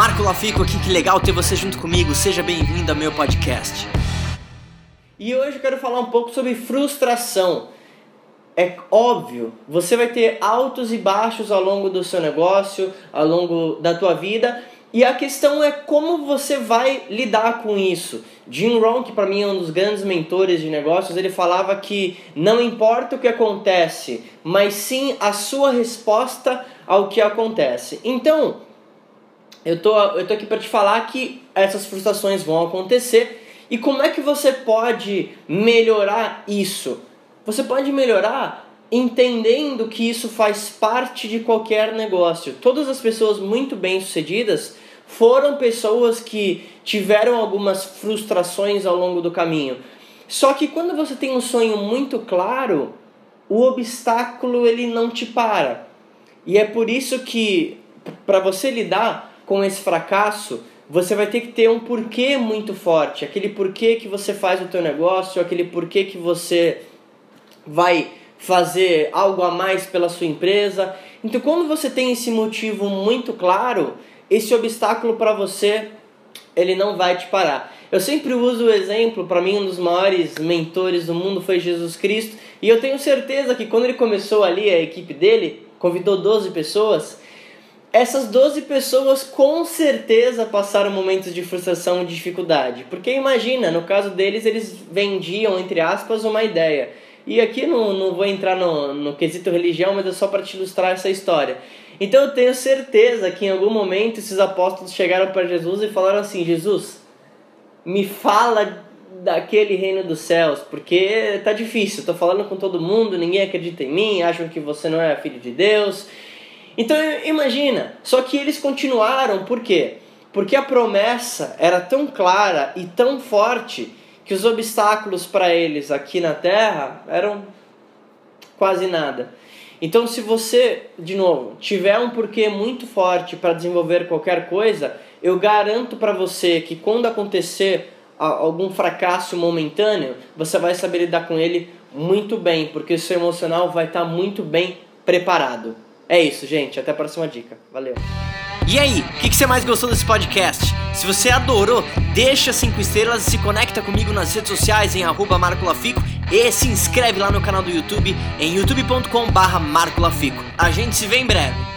Marco Lafico aqui, que legal ter você junto comigo. Seja bem-vindo ao meu podcast. E hoje eu quero falar um pouco sobre frustração. É óbvio, você vai ter altos e baixos ao longo do seu negócio, ao longo da tua vida, e a questão é como você vai lidar com isso. Jim Rohn, que para mim é um dos grandes mentores de negócios, ele falava que não importa o que acontece, mas sim a sua resposta ao que acontece. Então, eu tô, eu tô aqui para te falar que essas frustrações vão acontecer e como é que você pode melhorar isso? Você pode melhorar entendendo que isso faz parte de qualquer negócio. Todas as pessoas muito bem-sucedidas foram pessoas que tiveram algumas frustrações ao longo do caminho. Só que quando você tem um sonho muito claro, o obstáculo ele não te para. E é por isso que para você lidar com esse fracasso, você vai ter que ter um porquê muito forte, aquele porquê que você faz o teu negócio, aquele porquê que você vai fazer algo a mais pela sua empresa. Então, quando você tem esse motivo muito claro, esse obstáculo para você ele não vai te parar. Eu sempre uso o exemplo, para mim um dos maiores mentores do mundo foi Jesus Cristo, e eu tenho certeza que quando ele começou ali a equipe dele, convidou 12 pessoas, essas 12 pessoas com certeza passaram momentos de frustração e dificuldade. Porque imagina, no caso deles, eles vendiam, entre aspas, uma ideia. E aqui não, não vou entrar no, no quesito religião, mas é só para te ilustrar essa história. Então eu tenho certeza que em algum momento esses apóstolos chegaram para Jesus e falaram assim: Jesus, me fala daquele reino dos céus, porque tá difícil, tô falando com todo mundo, ninguém acredita em mim, acham que você não é filho de Deus. Então imagina, só que eles continuaram, por quê? Porque a promessa era tão clara e tão forte que os obstáculos para eles aqui na terra eram quase nada. Então, se você, de novo, tiver um porquê muito forte para desenvolver qualquer coisa, eu garanto para você que quando acontecer algum fracasso momentâneo, você vai saber lidar com ele muito bem, porque o seu emocional vai estar tá muito bem preparado. É isso, gente. Até a próxima dica. Valeu. E aí, o que, que, você mais gostou desse podcast? Se você adorou, deixa 5 estrelas e se conecta comigo nas redes sociais em arroba marcolafico e se inscreve lá no canal do YouTube em youtube.com barra. A gente se vê em breve.